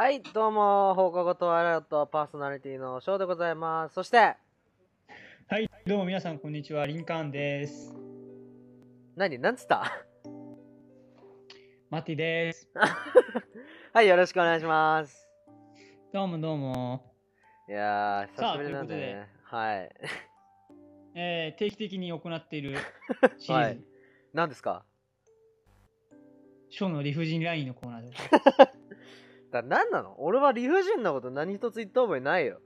はい、どうも、放課後トワイライトパーソナリティの翔でございます。そして、はい、どうも皆さん、こんにちは。リンカーンです。何なんつった？マティです。はい、よろしくお願いします。どうもどうも。いやー、さあ久しぶりなんでね。はい。えー定期的に行っているシリーズ、はい何ですか？ショーの理不尽ラインのコーナーでだ何なの？俺は理不尽なこと何一つ言った覚えないよ。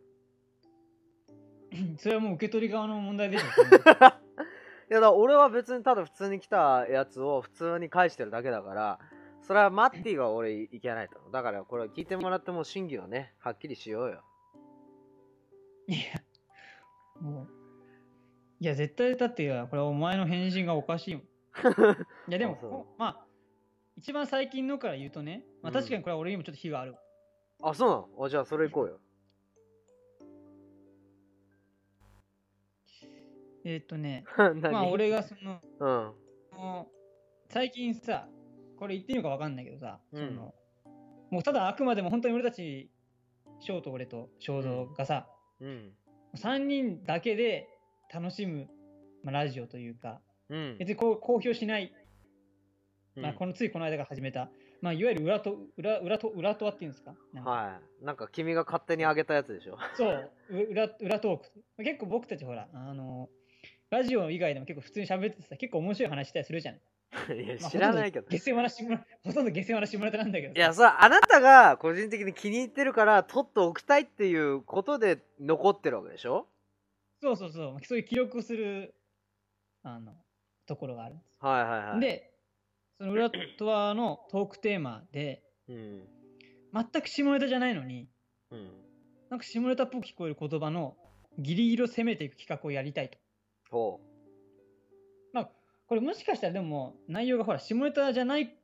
それはもう受け取り側の問題でしょ。いや、だ俺は別にただ普通に来たやつを普通に返してるだけだから、それはマッティが俺いけないと。だからこれ聞いてもらっても真偽をね、はっきりしようよ。いや、もう。いや、絶対だって、これはお前の返信がおかしいもん。いや、でもまあ、一番最近のから言うとね、まあ、うん確かにこれは俺にもちょっと非がある。あ、そうなの？あじゃあそれ行こうよ。えーっとね、何？まあ俺がその、うん。もう最近さ、これ言っていいのか分かんないけどさ、うんそのもうただあくまでも本当に俺たち、翔と俺と正蔵がさ、うん。3人だけで楽しむ、まあ、ラジオというか、うん。別にこう公表しない、まあ、うんこのついこの間が始めた、まあ、いわゆる裏と裏裏と裏とはっていうんですか、はい。なんか君が勝手にあげたやつでしょ。そう、う裏裏トーク。結構僕たちほら、あの、ラジオ以外でも結構普通に喋っててさ、結構面白い話したりするじゃん。いや、まあ知らないけど。ほとんど下世話な下村ほとんど下世話な下村なんだけどさ。いや、それはあなたが個人的に気に入ってるから取っておきたいっていうことで残ってるわけでしょ？そうそうそう、そういう記録をするあのところがあるんです。はいはいはい。、で、その裏とはのトークテーマで、うん。全く下ネタじゃないのに、うん。なんか下ネタっぽく聞こえる言葉のギリギリを攻めていく企画をやりたいと。ほまあ、これもしかしたらでも内容がほら下ネタじゃない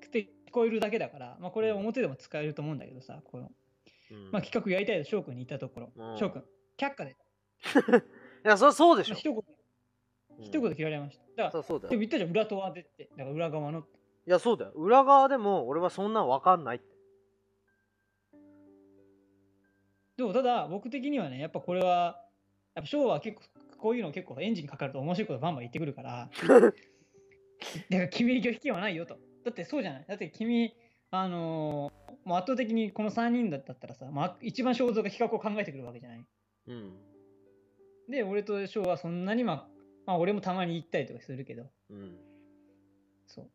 くて聞こえるだけだから、まあ、これ表でも使えると思うんだけどさ、このう。うんまあ、企画やりたいと翔くんに言ったところうん、翔くん、却下で、いや、そりゃそうでしょ。まあ一言、うん一言切られました。だから、そうだよ。でも言ったじゃん、裏とはでって、だから裏側の。いや、そうだよ。裏側でも俺はそんなんわかんないって。でもただ、僕的にはね、やっぱこれは、やっぱ翔は結構、こういうの結構エンジンかかると面白いことバンバン言ってくるから、だから君に拒否権はないよと。だってそうじゃない？だって君、あのーもう圧倒的にこの3人だったらさ、まあ、一番肖像が企画を考えてくるわけじゃない？うん。で、俺と翔はそんなにまあ、まあ俺もたまに言ったりとかするけど、うん。そう。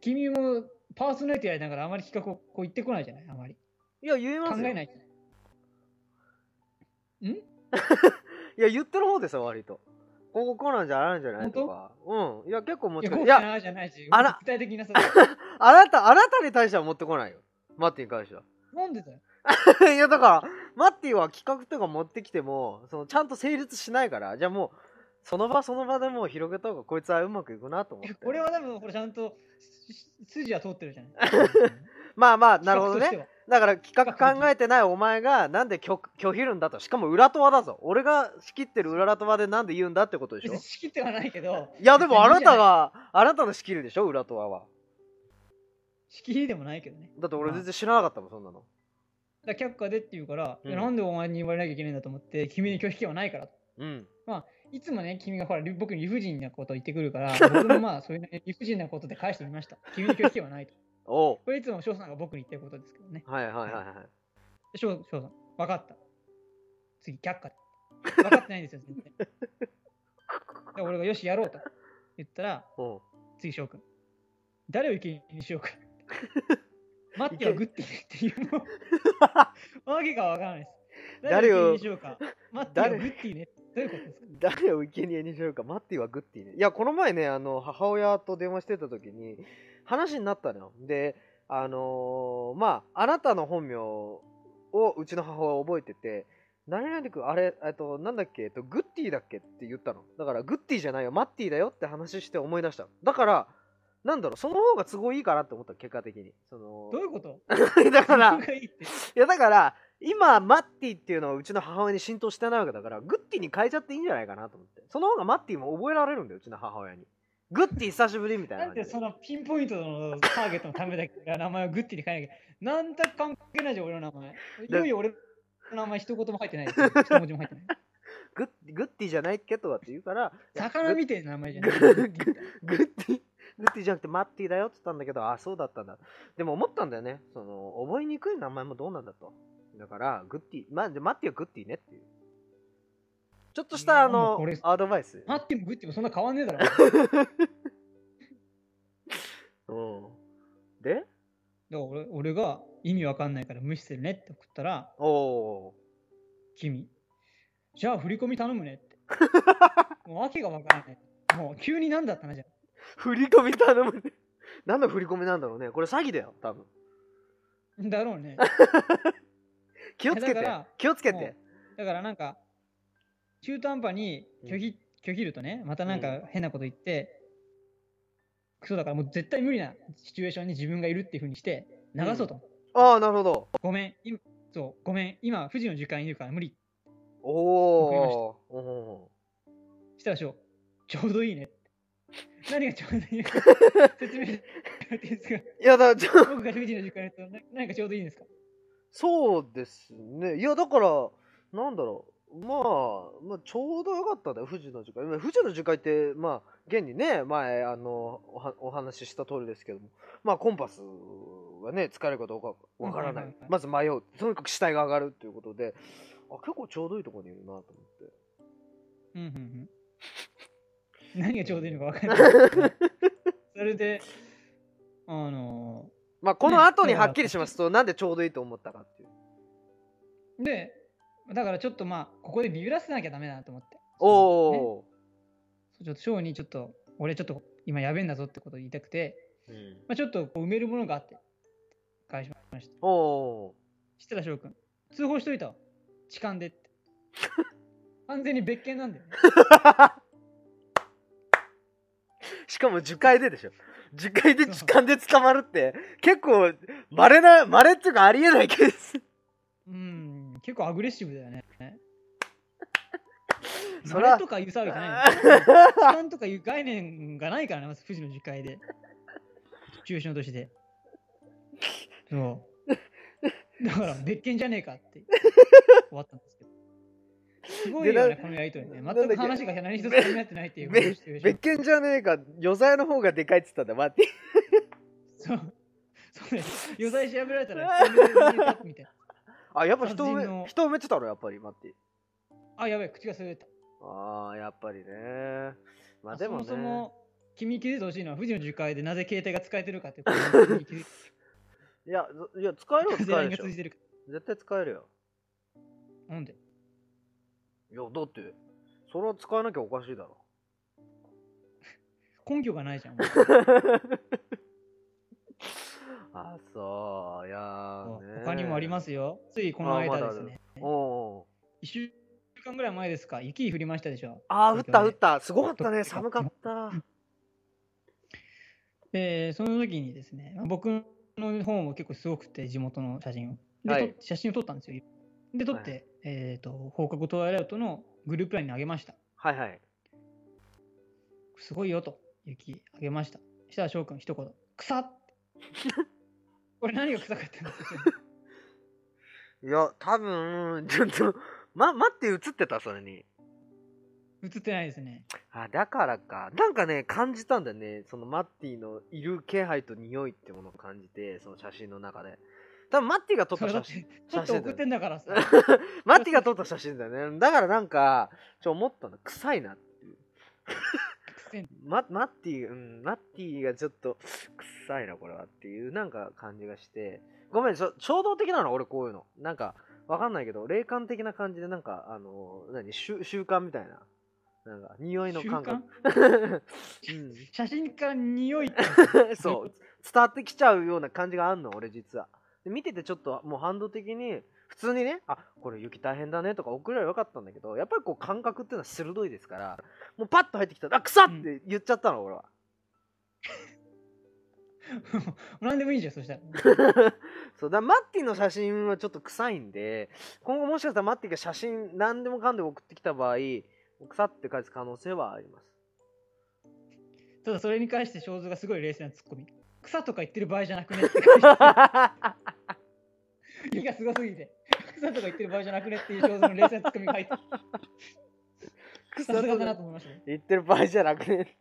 君もパーソナリティやりながらあまり企画をこう言ってこないじゃない？あまり。いや、言え考ますよ。えないじゃない？ん？いや、言ってる方ですよ、割と。こここうなんじゃない？んじゃない？とか。うん。いや、結構持いや、ち込む。いや、こうじゃないじゃないし、あら具体的なさ、あなた、あなたに対しては持ってこないよ。マッティに関しては。なんでだよ。いやだからマッティは企画とか持ってきてもそのちゃんと成立しないからじゃあもうその場その場でもう広げた方がこいつはうまくいくなと思って。これは多分、これちゃんとす筋は通ってるじゃない。まあまあなるほどね。だから企画考えてないお前がなんで拒拒否るんだと。しかも裏とわだぞ。俺が仕切ってる裏とわでなんで言うんだってことでしょ？仕切ってはないけど、いやでもあなたが。があなたの仕切るでしょ？裏とわは。仕切りでもないけどね。だって俺全然知らなかったもんそんなのだ却下でって言うから、うんなんでお前に言われなきゃいけないんだと思って、君に拒否権はないから。うんいつもね、君がほら理 僕に理不尽なことを言ってくるから、僕もまあそういう、ね、理不尽なことで返してみました。君に拒否権はないと。おうこれいつも翔さんが僕に言ってることですけどね。はいはいはいはいで翔翔さん、分かった。次、却下。分かってないんですよ、全然。で俺がよし、やろうと言ったら、次、翔くん。誰を生贄にしようか。待ってはグッてっていう、もう、わけがわからないです。誰を生贄にしようか。待ってはグッていいね。どういうことですか？誰を生贄にしようかマッティはグッティねいやこの前ねあの母親と電話してた時に話になったのよであのーまああなたの本名をうちの母親覚えてて何々君あれえっとなんだっけえっとグッティだっけって言ったのだからグッティじゃないよマッティだよって話して思い出したのだからなんだろうその方が都合いいかなって思った結果的にそのどういうこと？だからいやだから今マッティっていうのはうちの母親に浸透してないわけだからグッティに変えちゃっていいんじゃないかなと思ってその方がマッティも覚えられるんだようちの母親にグッティ久しぶりみたいななんでそのピンポイントのターゲットのためだけ名前をグッティに変えなきゃ。なんだか関係ないじゃん、俺の名前。いよいよ俺の名前一言も入ってない。一文字も入ってない。グッグッティじゃないっけとかって言うから魚みてえな名前じゃない。ググッティみたいグッティじゃなくてマッティだよって言ったんだけどあそうだったんだ。でも思ったんだよね。その覚えにくい名前もどうなんだと。だからグッティ。まあマッティはグッティねっていう。ちょっとしたあのアドバイス。マッティもグッティもそんな変わんねえだろ。うん。で？だから俺俺が意味わかんないから無視するねって送ったら、おお君、じゃあ振り込み頼むねって。もう訳がわからない。もう急になんだったなじゃん。振り込み頼むね。何の振り込みなんだろうね。これ詐欺だよ多分。だろうね。気をつけて。だから気をつけもて。うだからなんか、中途半端に拒否、拒否るとね、またなんか変なこと言って、クソだからもう絶対無理なシチュエーションに自分がいるっていうふうにして流そうと。ああなるほど。ごめん、今そう、ごめん、今、富士の時間いるから無理。おおおおした。らしょう、ちょうどいいね。何がちょうどいいのか説明していいですか？いやだちょ僕が富士の時間やるとな何かちょうどいいんですか？そうですね。いや、だから、なんだろう。まあ、まあ、ちょうどよかったんだよ、富士の樹海。まあ富士の樹海って、まあ、現にね、前、あの、おはお話しした通りですけども、まあ、コンパスがね、使えるかどうかわからない。まず迷う。とにかく死体が上がるっていうことで、あ、結構ちょうどいいところにいるなと思って。うんうんうん。何がちょうどいいのか分かんない。それで、あのまあ、この後にはっきりしますと、なんでちょうどいいと思ったかっていう。で、だからちょっとまあ、ここでビビらせなきゃダメだなと思って。おねおちょっとショーにちょっと、俺ちょっと今やべえんだぞってことを言いたくて、ー。うんまあ、ちょっと埋めるものがあって、返しました。おおしたら翔くん、通報しといたわ。痴漢でって。完全に別件なんだよね。しかも樹海ででしょ樹海で痴漢で捕まるって結構稀な稀っていうかありえないケースうん、結構アグレッシブだよね。それとかいう騒ぎじゃないの。痴漢とかいう概念がないからね、まず富士の樹海で。シチュエーションとして。そう。だから別件じゃねえかって終わったんですけど。すごいよね、このやりとりね。全く話が何一つ気になってないっていう別件じゃねえか余罪の方がでかいっつったんだ待ってそう。そうです。余罪調べられたらみたいな。あやっぱ人埋め人埋めてたの？やっぱり待ってあ、やばい、口が滑った。ああやっぱりねまあでもねそもそも君に気づいてほしいのは富士の樹海でなぜ携帯が使えてるかっていうことに君に気づいて いやずいや使えるよ使える。絶対使えるよなんで？いやだってそれは使えなきゃおかしいだろ。根拠がないじゃん。あそう。いや他にもありますよ。ついこの間ですね。おお1週間ぐらい前ですか、雪降りましたでしょ。ああ降った降った。すごかったね。寒かった。で、その時にですね、まあ僕の方も結構すごくて、地元の写真を。で、はい。と写真を撮ったんですよ。で、撮って、はいえっ、と、放課後トワイライトのグループラインにあげました。はいはいすごいよと、雪あげました。したら翔くん一言、草って。これ何が臭かったんですかいや多分ちょっとま待って映ってたそれに映ってないですね。あだからかなんかね感じたんだよねそのマッティのいる気配と匂いってものを感じてその写真の中で多分マッティが撮った写真て、ちょっと送ってんだからさ。マッティが撮った写真だよね。だからなんかちょ思ったの。臭いなっていう。ママッティうんマッティがちょっと臭いなこれはっていうなんか感じがして。ごめんちょ衝動的なの俺こういうの。なんかわかんないけど霊感的な感じでなんかあの何習習慣みたいな。なんか匂いの感覚。うん。写真から匂いって。そう。伝わってきちゃうような感じがあんの俺実はで見ててちょっともう反動的に普通にねあこれ雪大変だねとか送ればよかったんだけどやっぱりこう感覚っていうのは鋭いですからもうパッと入ってきたらあ臭っって言っちゃったの俺は 何でもいいじゃん、そしたら。そうだマッティの写真はちょっと臭いんで今後もしかしたらマッティが写真何でもかんでも送ってきた場合腐って返す可能性はありますただそれに関して正蔵がすごい冷静なツッコミ。草とか言ってる場合じゃなくねって返して。意がすごすぎて。草とか言ってる場合じゃなくねっていう正蔵の冷静なツッコミが入って。さすがだなと思いましたね。言ってる場合じゃなくね。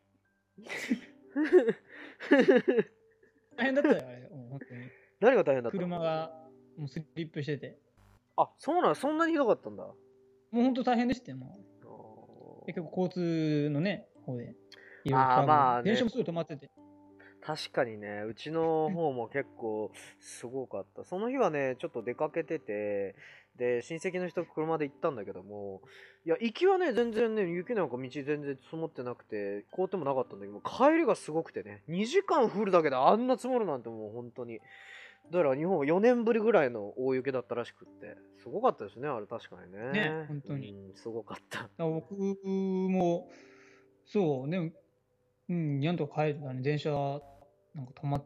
大変だったよ、あれ。本当に。何が大変だったの？車がもうスリップしてて。あ、そうなの？そんなにひどかったんだ。もう本当大変でしたよ。もあう結局交通のね、方で。あートラブルまあね電車もすぐ止まってて。確かにね、うちの方も結構すごかった。その日はね、ちょっと出かけてて、で、親戚の人と車で行ったんだけども、いや、行きはね、全然ね、雪なんか道全然積もってなくて、凍ってもなかったんだけど、帰りがすごくてね、2時間降るだけであんな積もるなんてもう本当に。だから日本は4年ぶりぐらいの大雪だったらしくって、すごかったですね、あれ確かにね。ね本当にうん、すごかった。僕も、そうね、うん、やんとか帰ってたね、電車、なんか止ま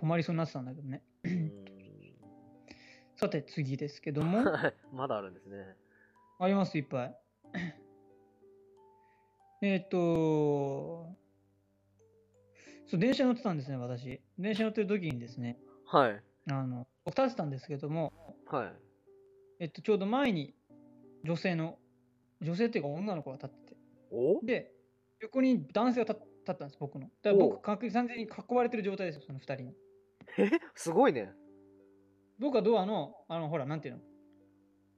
止まりそうになってたんだけどね。うんさて、次ですけども、まだあるんですね。あります、いっぱい。えっと、そう、電車乗ってたんですね、私。電車乗ってる時にですね、はい。あの、僕立ってたんですけども、はい。えっと、ちょうど前に女性の、女性っていうか女の子が立ってて、お？で、横に男性が立立ったんです、僕の。だから僕、確実完全に囲われてる状態ですよ、その二人に。え？すごいね。僕はドアの、あの、ほら、なんていうの？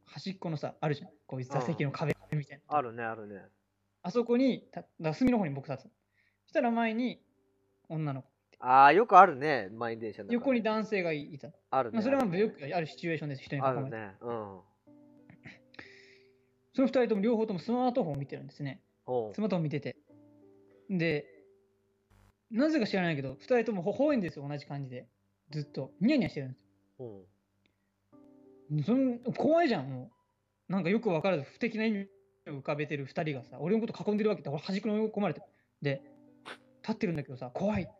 端っこのさ、あるじゃん。こういう座席の壁みたいな。あるね、あるね。あそこに、ただ隅の方に僕立つの。そしたら前に女の子。ああ、よくあるね、満員電車の中で横に男性がいた。あるね。まあ、それはよくあるシチュエーションです、人に囲まれて。あるね。うん。その二人とも両方ともスマートフォンを見てるんですね。スマートフォン見てて。で、なぜか知らないけど、二人とも微笑んですよ、同じ感じで。ずっと。ニヤニヤしてるんですうん。よ。そん怖いじゃん、もう。なんかよく分からず不敵な意味を浮かべてる二人がさ、俺のこと囲んでるわけだ。俺端っこに追い込まれてる。で、立ってるんだけどさ、怖い。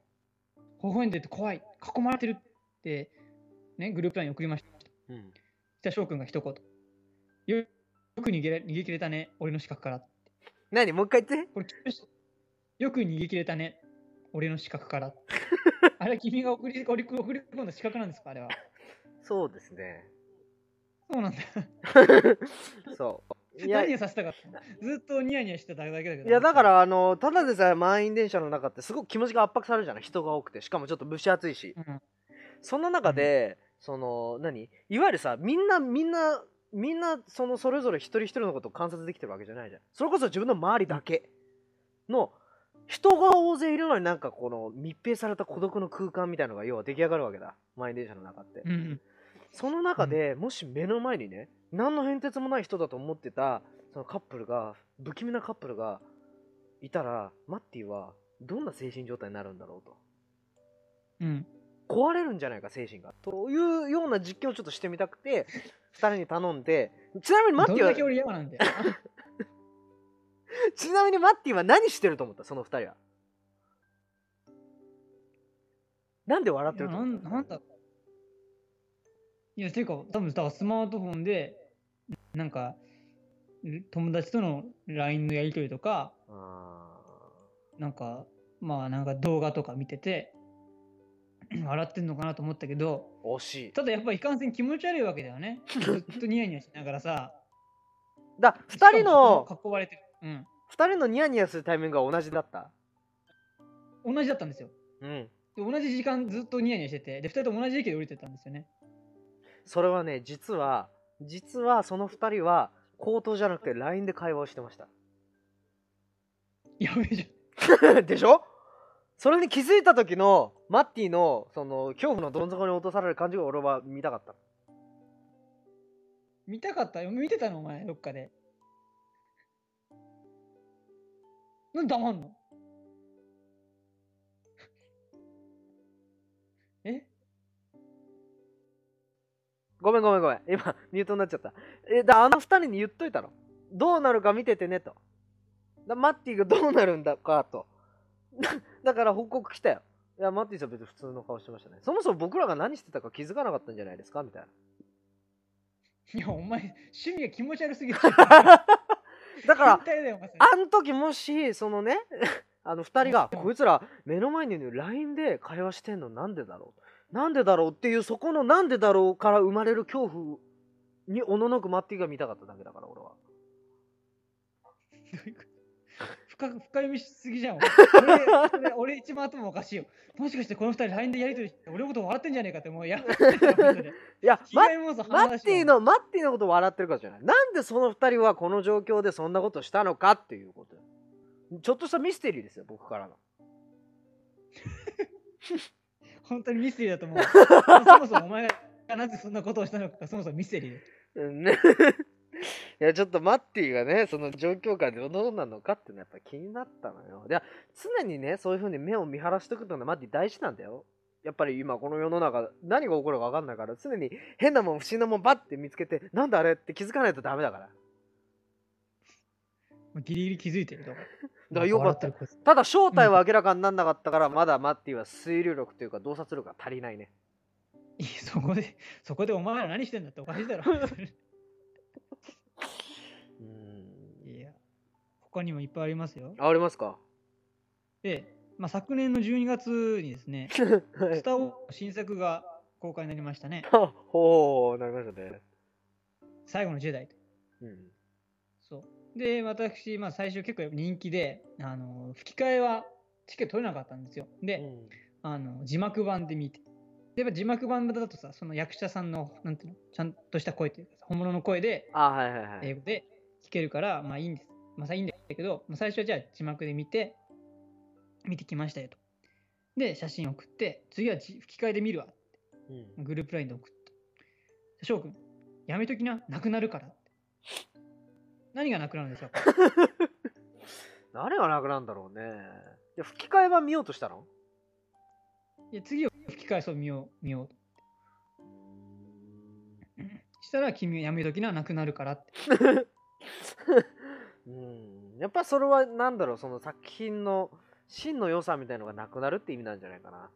微笑んでて怖い。囲まれてるって、ね、グループライン送りました。うん。そしたら翔くんが一言。よよく逃げれ逃げ切れたね、俺の視覚から。何？もう一回言って。これよく逃げ切れたね、俺の視覚から。あれは君が送り送り送り込んだ視覚なんですか？あれは。そうですね。そうなんだ。そう。いや、何をいさせたかったの？ずっとニヤニヤしてただけだけど。やだか、ら、あの、ただでさえ満員電車の中ってすごく気持ちが圧迫されるじゃない？人が多くて。しかもちょっと蒸し暑いし。うん、そんな中で、その、何？いわゆるさ、みんな、みんな、みんな、その、それぞれ一人一人のことを観察できてるわけじゃないじゃん。それこそ自分の周りだけの、人が大勢いるのになんかこの密閉された孤独の空間みたいのが要は出来上がるわけだ。満員電車の中って。うんうん。その中で、もし目の前にね、何の変哲もない人だと思ってた、そのカップルが、不気味なカップルがいたら、マッティはどんな精神状態になるんだろうと。うん。壊れるんじゃないか、精神が。というような実験をちょっとしてみたくて、二人に頼んで、ちなみにマッティは、どれだけ俺嫌なんだよ。ちなみにマッティは何してると思った？その二人は。なんで笑ってるとな思った？んなんだいや、ていうか、多分だからスマートフォンで、なんか、友達との LINE のやり取りとか、あなんか、まあなんか動画とか見てて、笑ってんのかなと思ったけど、ー惜しい。ただやっぱいかんせん気持ち悪いわけだよね。ずっとニヤニヤしながらさ。だ、二人の、囲われてる。うん。二人のニヤニヤするタイミングが同じだった？同じだったんですよ。うん。で同じ時間ずっとニヤニヤしてて、で、二人とも同じ駅で降りてたんですよね。それはね、実は、実はその二人は、口頭じゃなくて LINE で会話をしてました。やべえじゃん。でしょ？それに気づいた時のマッティのその恐怖のどん底に落とされる感じが俺は見たかった。見たかったよ。見てたのお前、どっかで。なんで黙んの？え？ごめんごめんごめん。今、ミュートになっちゃった。え、だ、あの二人に言っといたの？どうなるか見ててねと。だマッティがどうなるんだかと。だだから報告来たよ。いや、マッティさん別に普通の顔してましたね。そもそも僕らが何してたか気づかなかったんじゃないですか？みたいな。いや、お前、趣味が気持ち悪すぎる。だから、あん時もし、そのね、あの二人がうんこいつら目の前にいる LINE で会話してんのなんでだろう？なんでだろうっていうそこのなんでだろうから生まれる恐怖におののくマッティが見たかっただけだから俺は。どういうこと深深読みしすぎじゃん。俺俺俺一番頭おかしいよ。もしかしてこの二人 LINE でやりとりして俺のこと笑ってんじゃねえかってもうや。いや マッティのマッティのこと笑ってるからじゃない？なんでその二人はこの状況でそんなことしたのかっていうこと。よちょっとしたミステリーですよ僕からの。本当にミステリーだと思う。そもそもお前がなぜそんなことをしたのかそもそもミステリーねいやちょっとマッティがねその状況下でどうなのかっていうのはやっぱ気になったのよ。いや常にねそういうふうに目を見張らしておくのはマッティ大事なんだよ。やっぱり今この世の中何が起こるか分かんないから常に変なもん不審なもんバッて見つけてなんだあれって気づかないとダメだから。ギリギリ気づいてると。だからよかったただ正体は明らかにならなかったから、まだマッティは推理力というか洞察力が足りないね。そこで、そこでお前ら何してんだっておかしいだろ。他にもいっぱいありますよ。あありますか？で、まあ、昨年の12月にですね、はいスター・ウォーズの新作が公開になりましたね。ほうなりましたね最後のジェダイと。うんそう。で、私、まあ、最初結構人気で、あの吹き替えはチケット取れなかったんですよ。で、うんあの字幕版で見て。でやっぱ字幕版だとさ、その役者さんの、なんていうの、ちゃんとした声というか、本物の声であはいはいはい英語で聞けるから、まあいいんです。まあさいいんだけど、まあ、最初はじゃあ字幕で見て、見てきましたよと。で、写真送って、次は字吹き替えで見るわ。うんグループラインで送った。翔くん、やめときな、なくなるからって。何がなくなるんでしょう？か何がなくなんだろうねいや吹き替え版見ようとしたの？いや次を吹き替えそう見よう、見ようと。したら君やめときな、なくなるからって。うん。やっぱそれはなんだろうその作品の真の良さみたいのがなくなるって意味なんじゃないかな。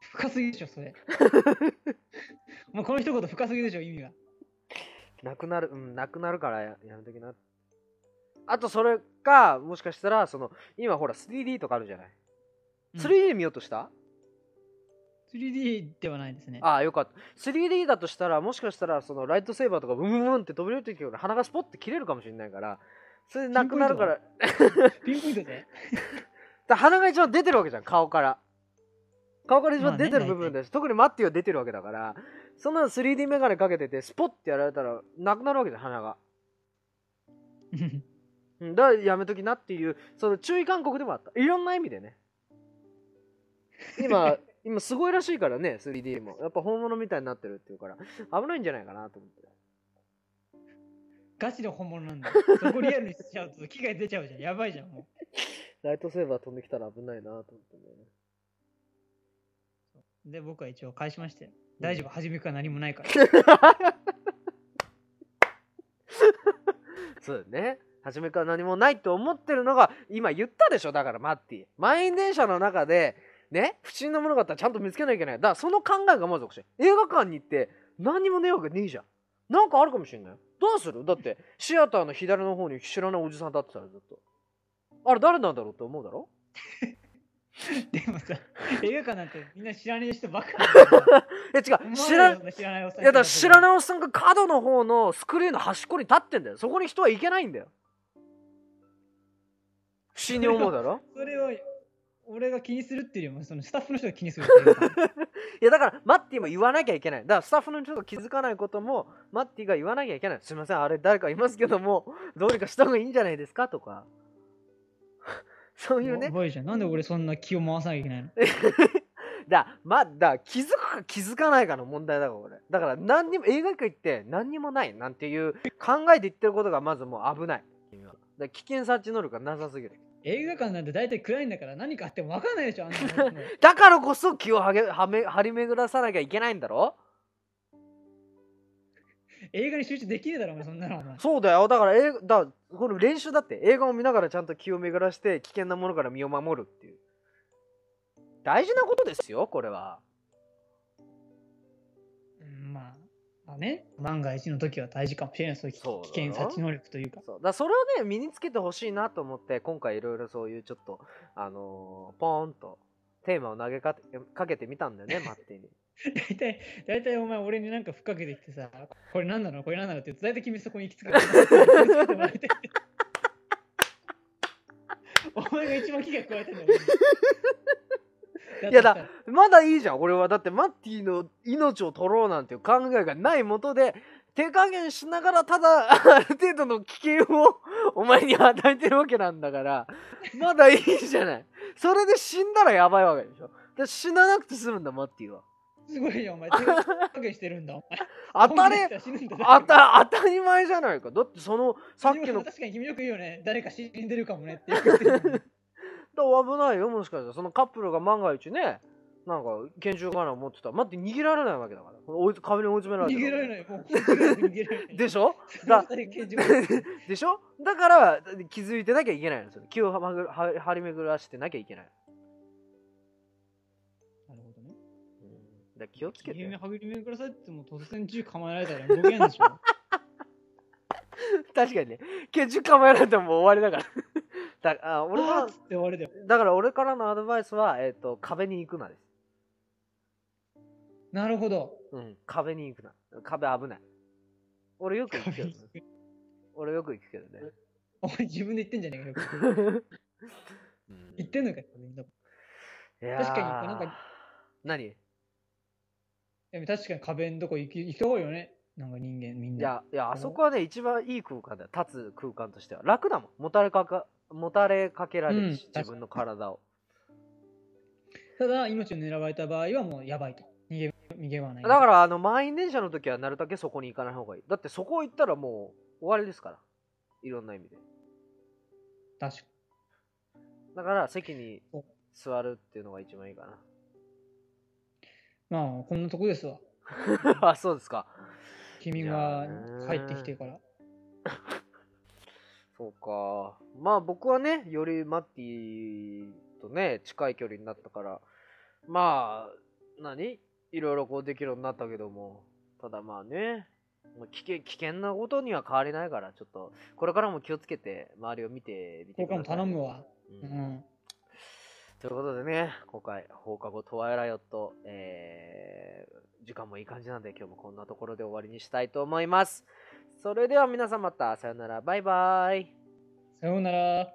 深すぎでしょ、それ。もうこの一言深すぎでしょ、意味が。なくなるうんなくなるからややめときな。あとそれかもしかしたらその今ほら 3D とかあるじゃない、うん。3D 見ようとした？3D ではないですね。ああよかった。3D だとしたらもしかしたらそのライトセーバーとかブンブンブンって飛び降りてきて鼻がスポッて切れるかもしれないからそれでなくなるから。ピンポイント鼻が一番出てるわけじゃん顔から。顔から一番出てる部分です、特にマッティは出てるわけだから。そんなの 3D メガネかけててスポッてやられたらなくなるわけじゃん鼻が。うん。だからやめときなっていうその注意勧告でもあった。いろんな意味でね。今 今すごいらしいからね 3D も。やっぱ本物みたいになってるっていうから危ないんじゃないかなと思ってガチの本物なんだよ。そこリアルにしちゃうと機械出ちゃうじゃん。やばいじゃん、もライトセーバー飛んできたら危ないなと思ってねう。で、僕は一応返しましたよ。大丈夫、初めから何もないから。そうだね初めから何もないと思ってるのが今言ったでしょだからマッティ満員電車の中でね不審なものがあったらちゃんと見つけなきゃいけないだからその考えがまずおかしい映画館に行って何にもねえわけねえじゃんなんかあるかもしれないどうする？だってシアターの左の方に知らないおじさん立ってたらずっと。あれ誰なんだろうって思うだろ？でもさ、映画館なんてみんな知らねえ人ばっかり。え違う。知ら知らないおっさんいやだから知らい。ないおっさんが角の方のスクリーンの端っこに立ってんだよ。そこに人は行けないんだよ。不審に思うだろ？それを俺が気にするっていうよりも、そのスタッフの人が気にする。っていうか。いやだからマッティも言わなきゃいけない。だからスタッフの人が気づかないこともマッティが言わなきゃいけない。すいませんあれ誰かいますけども どうにかした方がいいんじゃないですか？とか。そういうね。やばいじゃん。なんで俺そんな気を回さなきゃいけないの？だまだ気づくか気づかないかの問題だから俺だから何にも映画館行って何にもないなんていう考えで言ってることがまずもう危ない。君は。だ危険察知能力がなさすぎる映画館なんて大体暗いんだから何かあっても分かんないでしょ、あんなの。だからこそ気をはげはめ張り巡らさなきゃいけないんだろ？映画に集中できねえだろ、お前そんなの。お前そうだよ。だから映画だこれ練習だって。映画を見ながらちゃんと気を巡らして危険なものから身を守るっていう。大事なことですよこれは。うん、まあ、あね、万が一の時は大事かもしれない、そういう危険察知能力というか。そう。だそれをね身につけてほしいなと思って今回いろいろそういうちょっとあのーポーンとテーマを投げかかけてみたんだよね マッティに。大体、大体お前俺になんかふっかけてきてさ、これなんなの？これなんなの？って大体君そこに行き着く。お前が一番気が加えてんだよ。いやだまだいいじゃん俺は。だってマッティの命を取ろうなんていう考えがないもとで手加減しながらただある程度の危険をお前に与えてるわけなんだからまだいいじゃない。それで死んだらやばいわけでしょ。で死ななくて済むんだマッティは。すごいよ、お前。手加減してるんだ、お前。当たり本気で死ぬんだ。あた当たり前じゃないか。だってそのさっきの確かに君よく言うよね。誰か死んでるかもねって言ってから危ないよもしかしたら。そのカップルが万が一ねなんか拳銃かな持ってたら待って逃げられないわけだから。追い壁に追い詰められてる逃げられない。もう逃げられない。でしょ？だ でしょ？だから気づいてなきゃいけないの。それ気を張り巡らしてなきゃいけない、なるほどね。うん、だ気をつけて。君にはぐりめくださいっても突然銃構えられたら動けないでしょ。確かにね。拳銃構えられても終わりだから。だあ俺かあーっつって終わりだよ。らだから俺からのアドバイスは、えっと壁に行くなです。なるほど。うん。壁に行くな。壁危ない。俺よく行くけど、ね、俺よく行くけどね。お前自分で言ってんじゃねえかよ。うん言ってんのかよ。みんな。確かになんか何？確かに壁のとこ行き行きた方がよね。なんか人間みんな。いやいやあおそこはね一番いい空間だよ。立つ空間としては。楽だもん。もたれかかもたれかけられるし、うん自分の体を。ただ、命を狙われた場合はもうやばいと。逃げ、逃げはない。だからあの満員電車の時はなるだけそこに行かない方がいい。だってそこ行ったらもう終わりですから。いろんな意味で。確かだから席にお座るっていうのが一番いいかまあ、こんなとこですわ。な あそうですか君がー帰ってきてから。そうかまあ僕はねよりマッティとね近い距離になったからまあ何？いろいろこうできるようになったけどもただまあね危険危険なことには変わりないからちょっとこれからも気をつけて周りを見てみてこれからも頼むわ。ううんん。ということでね今回放課後トワイライオット、えー時間もいい感じなんで今日もこんなところで終わりにしたいと思います。それでは皆さんまたさよなら。バイバイ。さようなら。